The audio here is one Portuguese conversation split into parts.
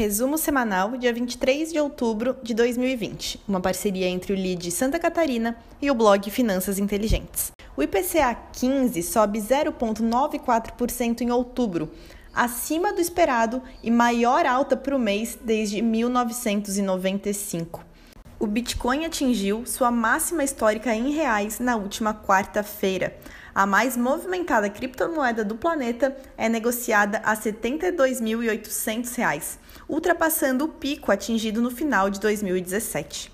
Resumo semanal, dia 23 de outubro de 2020, uma parceria entre o LID Santa Catarina e o blog Finanças Inteligentes. O IPCA 15 sobe 0,94% em outubro, acima do esperado e maior alta para o mês desde 1995. O Bitcoin atingiu sua máxima histórica em reais na última quarta-feira. A mais movimentada criptomoeda do planeta é negociada a R$ 72.800, ultrapassando o pico atingido no final de 2017.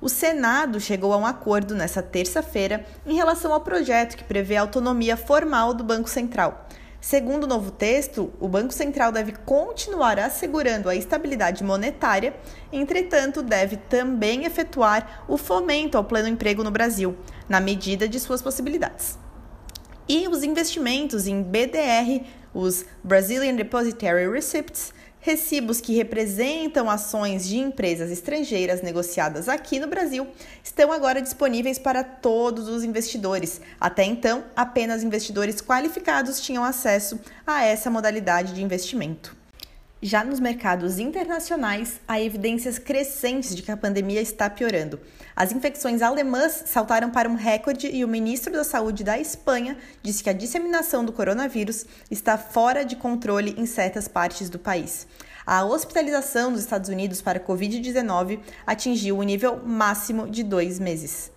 O Senado chegou a um acordo nesta terça-feira em relação ao projeto que prevê a autonomia formal do Banco Central. Segundo o novo texto, o Banco Central deve continuar assegurando a estabilidade monetária, entretanto, deve também efetuar o fomento ao pleno emprego no Brasil, na medida de suas possibilidades. E os investimentos em BDR, os Brazilian Depositary Receipts, recibos que representam ações de empresas estrangeiras negociadas aqui no Brasil, estão agora disponíveis para todos os investidores. Até então, apenas investidores qualificados tinham acesso a essa modalidade de investimento. Já nos mercados internacionais, há evidências crescentes de que a pandemia está piorando. As infecções alemãs saltaram para um recorde e o ministro da Saúde da Espanha disse que a disseminação do coronavírus está fora de controle em certas partes do país. A hospitalização dos Estados Unidos para Covid-19 atingiu o nível máximo de dois meses.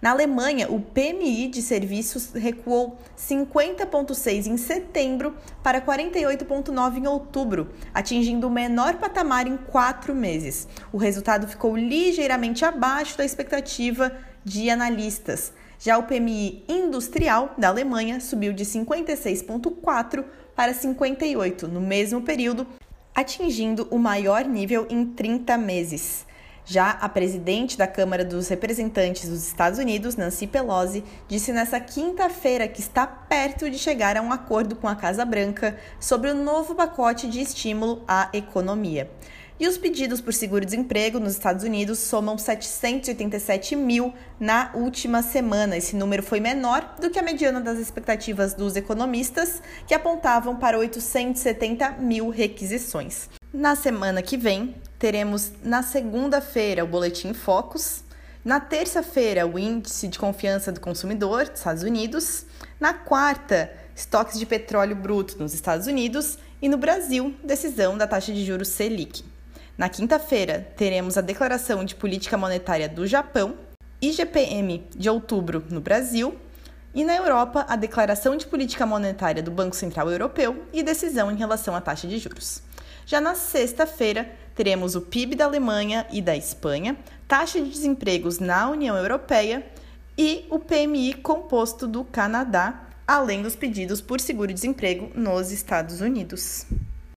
Na Alemanha, o PMI de serviços recuou 50,6 em setembro para 48,9 em outubro, atingindo o menor patamar em quatro meses. O resultado ficou ligeiramente abaixo da expectativa de analistas. Já o PMI industrial da Alemanha subiu de 56,4 para 58 no mesmo período, atingindo o maior nível em 30 meses. Já a presidente da Câmara dos Representantes dos Estados Unidos, Nancy Pelosi, disse nesta quinta-feira que está perto de chegar a um acordo com a Casa Branca sobre o novo pacote de estímulo à economia. E os pedidos por seguro-desemprego nos Estados Unidos somam 787 mil na última semana. Esse número foi menor do que a mediana das expectativas dos economistas, que apontavam para 870 mil requisições. Na semana que vem, teremos na segunda-feira o Boletim Focus, na terça-feira o Índice de Confiança do Consumidor dos Estados Unidos, na quarta, estoques de petróleo bruto nos Estados Unidos e no Brasil, decisão da taxa de juros Selic. Na quinta-feira, teremos a declaração de política monetária do Japão, IGPM de outubro no Brasil e na Europa, a declaração de política monetária do Banco Central Europeu e decisão em relação à taxa de juros. Já na sexta-feira, teremos o PIB da Alemanha e da Espanha, taxa de desempregos na União Europeia e o PMI composto do Canadá, além dos pedidos por seguro-desemprego nos Estados Unidos.